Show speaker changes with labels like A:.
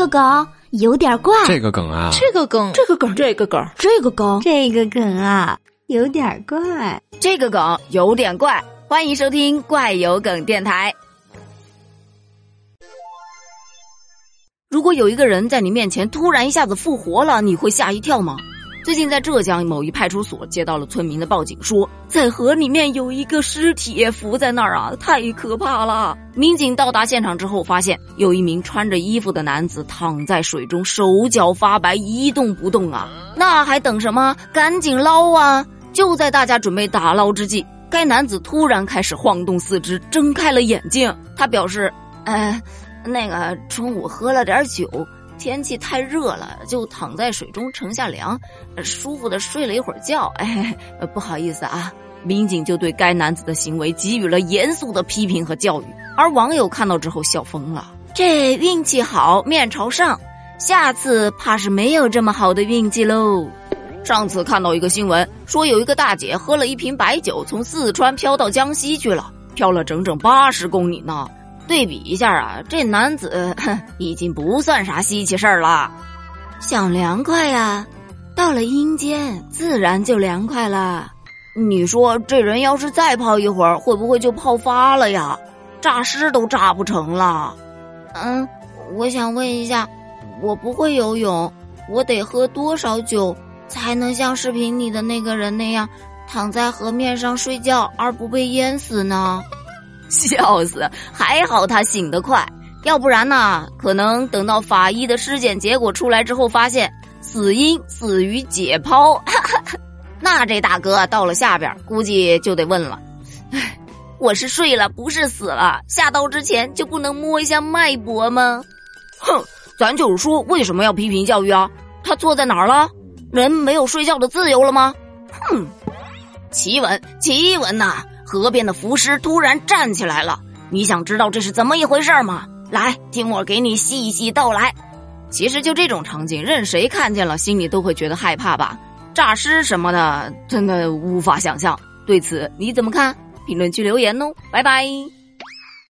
A: 个梗有点怪，
B: 这个梗啊，
C: 这个梗，
D: 这个梗，这个梗，
A: 这个梗，
E: 这个梗啊，有点怪，
C: 这个梗有点怪。欢迎收听怪有梗电台。如果有一个人在你面前突然一下子复活了，你会吓一跳吗？最近在浙江某一派出所接到了村民的报警，说在河里面有一个尸体浮在那儿啊，太可怕了。民警到达现场之后，发现有一名穿着衣服的男子躺在水中，手脚发白，一动不动啊。那还等什么？赶紧捞啊！就在大家准备打捞之际，该男子突然开始晃动四肢，睁开了眼睛。他表示：“呃，那个中午喝了点酒。”天气太热了，就躺在水中乘下凉，舒服的睡了一会儿觉。哎，不好意思啊，民警就对该男子的行为给予了严肃的批评和教育。而网友看到之后笑疯了，这运气好，面朝上，下次怕是没有这么好的运气喽。上次看到一个新闻，说有一个大姐喝了一瓶白酒，从四川飘到江西去了，飘了整整八十公里呢。对比一下啊，这男子 已经不算啥稀奇事儿了。想凉快呀，到了阴间自然就凉快了。你说这人要是再泡一会儿，会不会就泡发了呀？诈尸都诈不成了。嗯，我想问一下，我不会游泳，我得喝多少酒才能像视频里的那个人那样躺在河面上睡觉而不被淹死呢？笑死！还好他醒得快，要不然呢，可能等到法医的尸检结果出来之后，发现死因死于解剖，那这大哥到了下边，估计就得问了：哎，我是睡了，不是死了？下刀之前就不能摸一下脉搏吗？哼，咱就是说，为什么要批评教育啊？他错在哪儿了？人没有睡觉的自由了吗？哼，奇闻，奇闻呐！河边的浮尸突然站起来了，你想知道这是怎么一回事吗？来，听我给你细细道来。其实就这种场景，任谁看见了，心里都会觉得害怕吧？诈尸什么的，真的无法想象。对此你怎么看？评论区留言哦，拜拜。